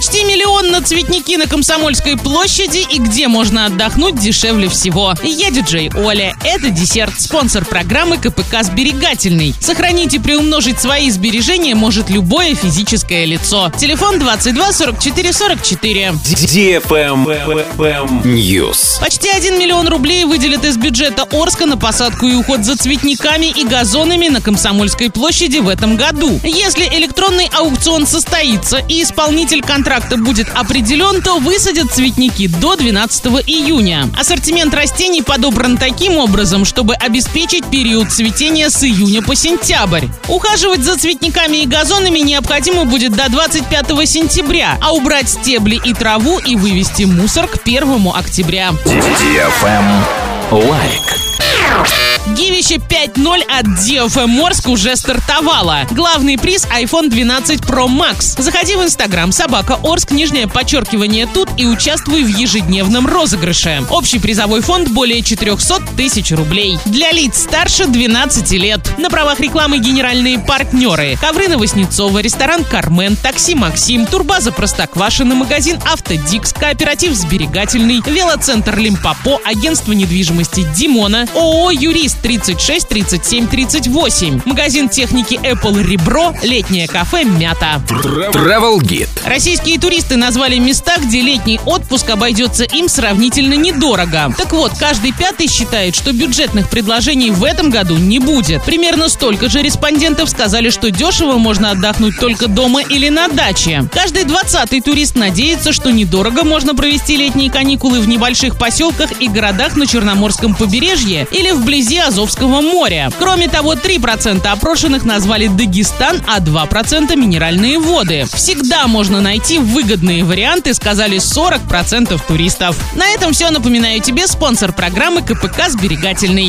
Почти миллион на цветники на Комсомольской площади и где можно отдохнуть дешевле всего. Я диджей Оля. Это десерт, спонсор программы КПК «Сберегательный». Сохранить и приумножить свои сбережения может любое физическое лицо. Телефон 22 44 44. News. Почти 1 миллион рублей выделят из бюджета Орска на посадку и уход за цветниками и газонами на Комсомольской площади в этом году. Если электронный аукцион состоится и исполнитель контракта будет определен, то высадят цветники до 12 июня. Ассортимент растений подобран таким образом, чтобы обеспечить период цветения с июня по сентябрь. Ухаживать за цветниками и газонами необходимо будет до 25 сентября, а убрать стебли и траву и вывести мусор к 1 октября. Лайк. Гивище 5.0 от DFM Морск уже стартовало. Главный приз iPhone 12 Pro Max. Заходи в Инстаграм собака Орск, нижнее подчеркивание тут и участвуй в ежедневном розыгрыше. Общий призовой фонд более 400 тысяч рублей. Для лиц старше 12 лет. На правах рекламы генеральные партнеры. Ковры Новоснецова, ресторан Кармен, такси Максим, турбаза Простоквашино, магазин Автодикс, кооператив Сберегательный, велоцентр Лимпопо, агентство недвижимости Димона, ООО «Юрист», 36 37 38. Магазин техники Apple Ребро, летнее кафе Мята. Travel Guide. Российские туристы назвали места, где летний отпуск обойдется им сравнительно недорого. Так вот, каждый пятый считает, что бюджетных предложений в этом году не будет. Примерно столько же респондентов сказали, что дешево можно отдохнуть только дома или на даче. Каждый двадцатый турист надеется, что недорого можно провести летние каникулы в небольших поселках и городах на Черноморском побережье или вблизи Азовского моря. Кроме того, 3% опрошенных назвали Дагестан, а 2% минеральные воды. Всегда можно найти выгодные варианты, сказали 40% туристов. На этом все. Напоминаю тебе спонсор программы КПК «Сберегательный».